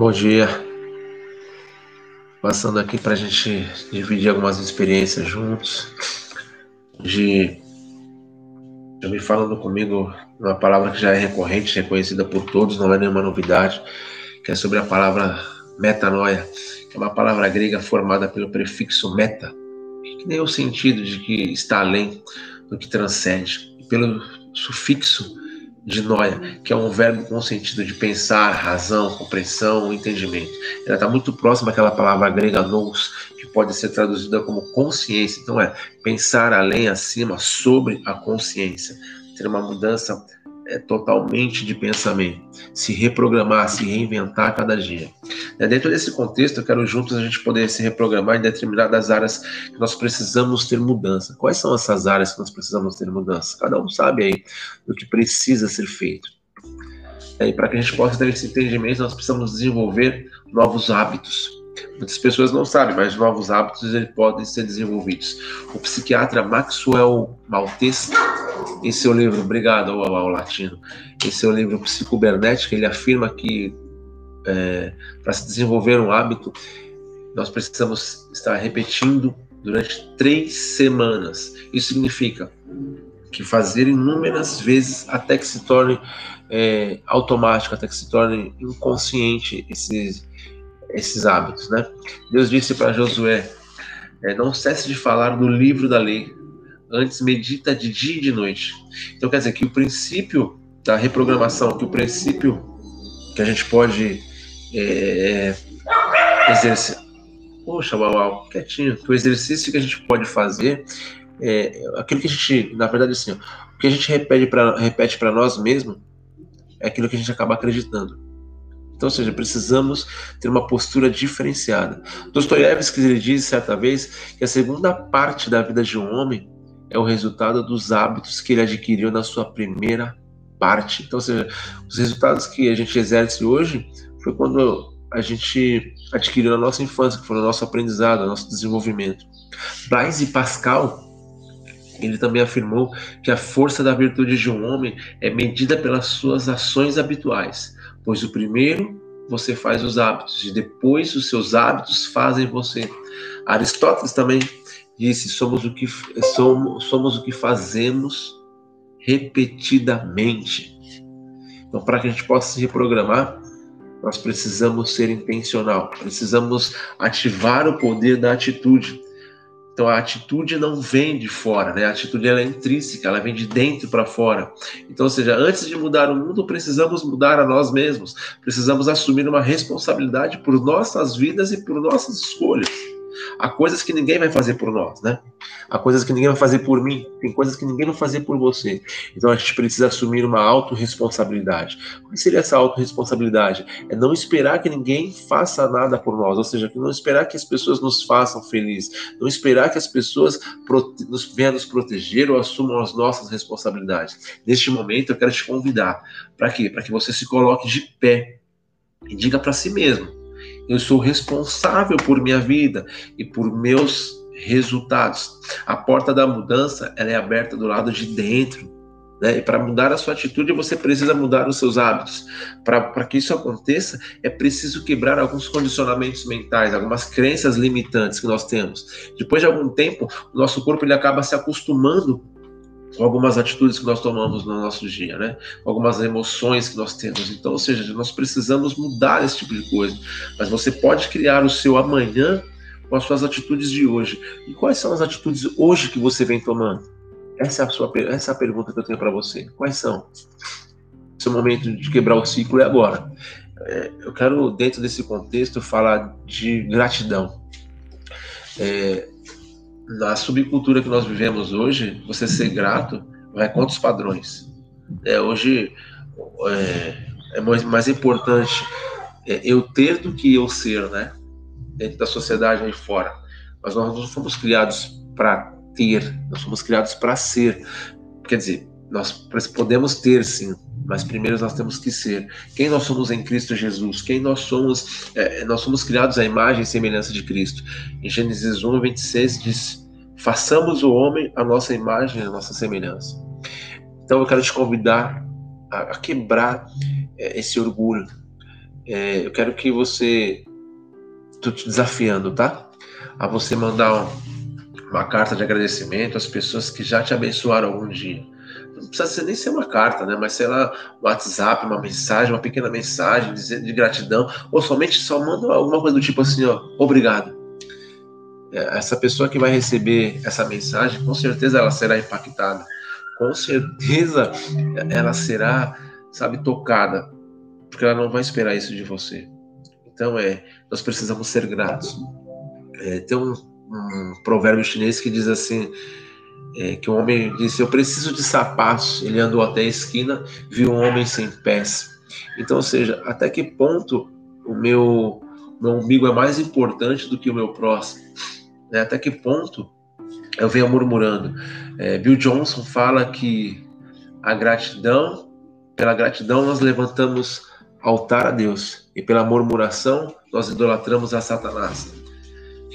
Bom dia. Passando aqui para a gente dividir algumas experiências juntos. De já me falando comigo uma palavra que já é recorrente, reconhecida por todos, não é nenhuma novidade, que é sobre a palavra metanoia, que é uma palavra grega formada pelo prefixo meta, que tem o sentido de que está além do que transcende, e pelo sufixo de noia, que é um verbo com o sentido de pensar, razão, compreensão, entendimento. Ela está muito próxima àquela palavra grega nous, que pode ser traduzida como consciência. Então é pensar além, acima, sobre a consciência. Ter uma mudança é, totalmente de pensamento, se reprogramar, se reinventar a cada dia. É, dentro desse contexto, eu quero juntos a gente poder se reprogramar em determinadas áreas que nós precisamos ter mudança. Quais são essas áreas que nós precisamos ter mudança? Cada um sabe aí do que precisa ser feito. É, e para que a gente possa ter esse entendimento, nós precisamos desenvolver novos hábitos. Muitas pessoas não sabem, mas novos hábitos eles podem ser desenvolvidos. O psiquiatra Maxwell Maltese em seu livro, obrigado ao, ao latino, em seu livro Psicobernética, ele afirma que é, para se desenvolver um hábito, nós precisamos estar repetindo durante três semanas. Isso significa que fazer inúmeras vezes até que se torne é, automático, até que se torne inconsciente esses, esses hábitos, né? Deus disse para Josué: é, não cesse de falar do livro da lei, antes medita de dia e de noite. Então quer dizer que o princípio da reprogramação, que o princípio que a gente pode é, exercer. Poxa, uau, uau, quietinho. Que o exercício que a gente pode fazer é aquilo que a gente, na verdade, assim, o que a gente repete para repete nós mesmos é aquilo que a gente acaba acreditando. Então, ou seja, precisamos ter uma postura diferenciada. Dostoiévski ele diz certa vez que a segunda parte da vida de um homem é o resultado dos hábitos que ele adquiriu na sua primeira parte. Então, ou seja, os resultados que a gente exerce hoje foi quando a gente adquiriu na nossa infância, que foi no nosso aprendizado, no nosso desenvolvimento. Blaise Pascal, ele também afirmou que a força da virtude de um homem é medida pelas suas ações habituais, pois o primeiro você faz os hábitos e depois os seus hábitos fazem você. Aristóteles também disse: somos o que somos, somos o que fazemos repetidamente. Então, para que a gente possa se reprogramar, nós precisamos ser intencional, precisamos ativar o poder da atitude. Então a atitude não vem de fora, né? A atitude ela é intrínseca, ela vem de dentro para fora. Então, ou seja, antes de mudar o mundo, precisamos mudar a nós mesmos. Precisamos assumir uma responsabilidade por nossas vidas e por nossas escolhas. Há coisas que ninguém vai fazer por nós, né? Há coisas que ninguém vai fazer por mim, tem coisas que ninguém vai fazer por você. Então a gente precisa assumir uma autorresponsabilidade. O que seria essa autorresponsabilidade? É não esperar que ninguém faça nada por nós, ou seja, não esperar que as pessoas nos façam felizes, não esperar que as pessoas nos venham nos proteger ou assumam as nossas responsabilidades. Neste momento eu quero te convidar para quê? Para que você se coloque de pé e diga para si mesmo eu sou responsável por minha vida e por meus resultados. A porta da mudança ela é aberta do lado de dentro. Né? E para mudar a sua atitude, você precisa mudar os seus hábitos. Para que isso aconteça, é preciso quebrar alguns condicionamentos mentais, algumas crenças limitantes que nós temos. Depois de algum tempo, o nosso corpo ele acaba se acostumando algumas atitudes que nós tomamos no nosso dia, né? Algumas emoções que nós temos. Então, ou seja, nós precisamos mudar esse tipo de coisa. Mas você pode criar o seu amanhã com as suas atitudes de hoje. E quais são as atitudes hoje que você vem tomando? Essa é a, sua, essa é a pergunta que eu tenho para você. Quais são? Seu momento de quebrar o ciclo é agora. É, eu quero, dentro desse contexto, falar de gratidão. É, na subcultura que nós vivemos hoje, você ser grato vai contra os padrões. É, hoje é, é mais, mais, importante é, eu ter do que eu ser, né? Dentro da sociedade aí fora. Mas nós não fomos criados para ter, nós fomos criados para ser. Quer dizer, nós podemos ter sim, mas primeiro nós temos que ser. Quem nós somos em Cristo Jesus? Quem nós somos? É, nós somos criados à imagem e semelhança de Cristo. Em Gênesis 1, 26 diz: Façamos o homem a nossa imagem, a nossa semelhança. Então eu quero te convidar a, a quebrar é, esse orgulho. é, eu quero que você. Estou te desafiando, tá? A você mandar uma carta de agradecimento às pessoas que já te abençoaram algum dia. Não precisa ser, nem ser uma carta, né? Mas sei lá, um WhatsApp, uma mensagem, uma pequena mensagem de, gratidão, ou somente só manda alguma coisa do tipo assim, ó, obrigado. É, essa pessoa que vai receber essa mensagem, com certeza ela será impactada. Com certeza ela será, sabe, tocada porque ela não vai esperar isso de você. Então é, nós precisamos ser gratos. É, tem um, um, provérbio chinês que diz assim, é, que um homem disse, eu preciso de sapatos. Ele andou até a esquina, viu um homem sem pés. Então, ou seja, até que ponto o meu, meu umbigo é mais importante do que o meu próximo? Né? Até que ponto eu venho murmurando? É, Bill Johnson fala que a gratidão, pela gratidão nós levantamos altar a Deus e pela murmuração nós idolatramos a Satanás.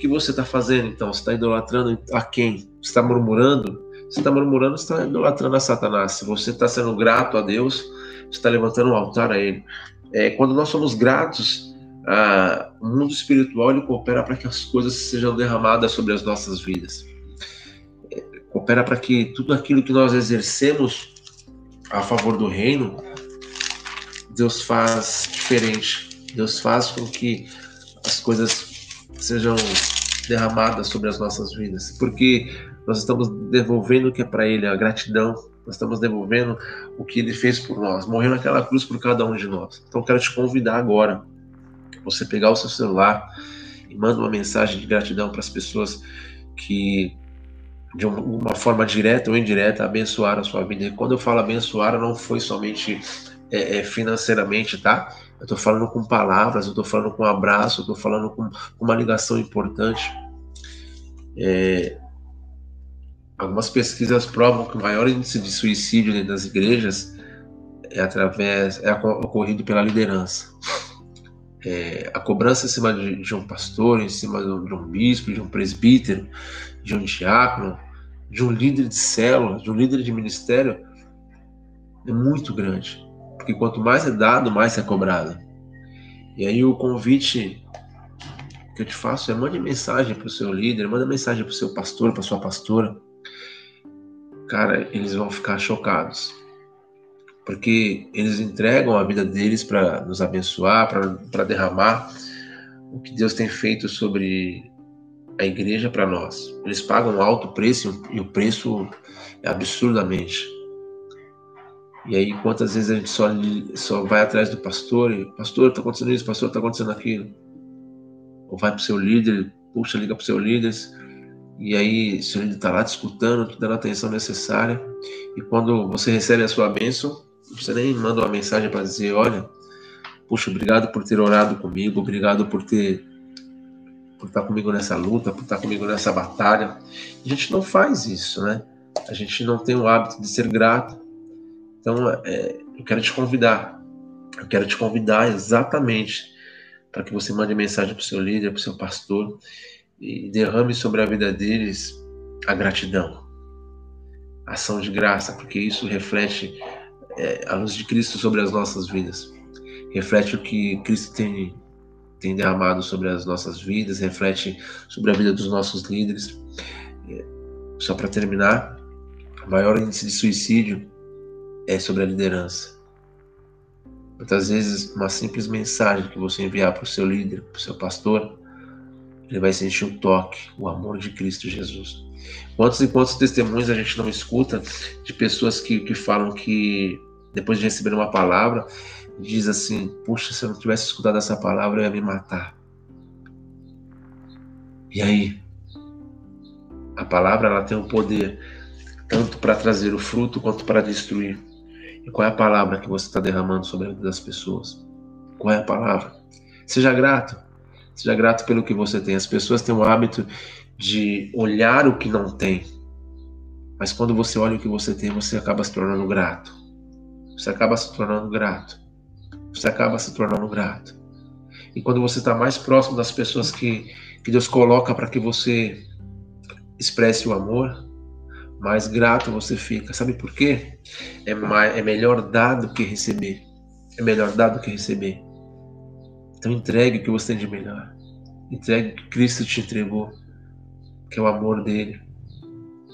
Que, você está fazendo então? Você está idolatrando a quem? Você está murmurando? Você está murmurando, você está idolatrando a Satanás. Se você está sendo grato a Deus, você está levantando um altar a Ele. É, quando nós somos gratos, o mundo espiritual ele coopera para que as coisas sejam derramadas sobre as nossas vidas. É, coopera para que tudo aquilo que nós exercemos a favor do reino Deus faz diferente. Deus faz com que as coisas sejam derramadas sobre as nossas vidas, porque nós estamos devolvendo o que é para Ele, a gratidão, nós estamos devolvendo o que Ele fez por nós, morreu naquela cruz por cada um de nós. Então, quero te convidar agora, você pegar o seu celular e manda uma mensagem de gratidão para as pessoas que de uma forma direta ou indireta abençoaram a sua vida. E quando eu falo abençoar, não foi somente é, é, financeiramente, tá? Eu estou falando com palavras, eu estou falando com abraço, eu estou falando com uma ligação importante. É, algumas pesquisas provam que o maior índice de suicídio dentro das igrejas é através é ocorrido pela liderança. É, a cobrança em cima de, de, um pastor, em cima de um, de um bispo, de um presbítero, de um diácono, de um líder de célula, de um líder de ministério é muito grande. Porque quanto mais é dado, mais é cobrado. E aí o convite que eu te faço é mande mensagem para o seu líder, manda mensagem para o seu pastor, para sua pastora. Cara, eles vão ficar chocados. Porque eles entregam a vida deles para nos abençoar, para derramar o que Deus tem feito sobre a igreja para nós. Eles pagam um alto preço e o preço é absurdamente. E aí, quantas vezes a gente só, só vai atrás do pastor e, pastor, está acontecendo isso, pastor, está acontecendo aquilo. Ou vai para o seu líder, puxa, liga para o seu líder, e aí seu líder está lá te escutando, te dando a atenção necessária. E quando você recebe a sua bênção, você nem manda uma mensagem para dizer, olha, puxa, obrigado por ter orado comigo, obrigado por ter por estar comigo nessa luta, por estar comigo nessa batalha. A gente não faz isso, né? A gente não tem o hábito de ser grato. Então, é, eu quero te convidar. Eu quero te convidar exatamente para que você mande mensagem para o seu líder, para o seu pastor e derrame sobre a vida deles a gratidão, ação de graça, porque isso reflete é, a luz de Cristo sobre as nossas vidas, reflete o que Cristo tem, tem derramado sobre as nossas vidas, reflete sobre a vida dos nossos líderes. É, só para terminar, o maior índice de suicídio é sobre a liderança. Muitas vezes, uma simples mensagem que você enviar para o seu líder, para o seu pastor, ele vai sentir o toque, o amor de Cristo Jesus. Quantos e quantos testemunhos a gente não escuta de pessoas que, que falam que, depois de receber uma palavra, diz assim: Puxa, se eu não tivesse escutado essa palavra, eu ia me matar. E aí? A palavra ela tem o poder tanto para trazer o fruto quanto para destruir. Qual é a palavra que você está derramando sobre a vida das pessoas? Qual é a palavra? Seja grato. Seja grato pelo que você tem. As pessoas têm o hábito de olhar o que não tem. Mas quando você olha o que você tem, você acaba se tornando grato. Você acaba se tornando grato. Você acaba se tornando grato. E quando você está mais próximo das pessoas que, que Deus coloca para que você expresse o amor, mais grato você fica. Sabe por quê? É, mais, é melhor dar do que receber. É melhor dar do que receber. Então entregue o que você tem de melhor. Entregue o que Cristo te entregou, que é o amor dele,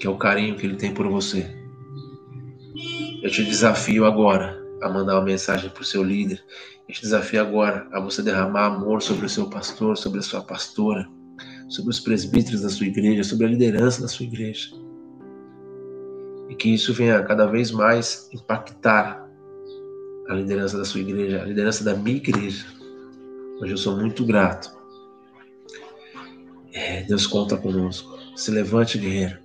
que é o carinho que ele tem por você. Eu te desafio agora a mandar uma mensagem para o seu líder. Eu te desafio agora a você derramar amor sobre o seu pastor, sobre a sua pastora, sobre os presbíteros da sua igreja, sobre a liderança da sua igreja. Que isso venha cada vez mais impactar a liderança da sua igreja, a liderança da minha igreja. Hoje eu sou muito grato. É, Deus conta conosco. Se levante, guerreiro.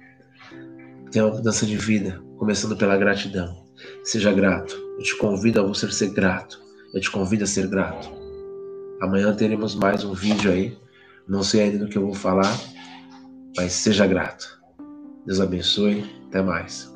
Tenha uma mudança de vida, começando pela gratidão. Seja grato. Eu te convido a você ser grato. Eu te convido a ser grato. Amanhã teremos mais um vídeo aí. Não sei ainda do que eu vou falar, mas seja grato. Deus abençoe. Até mais.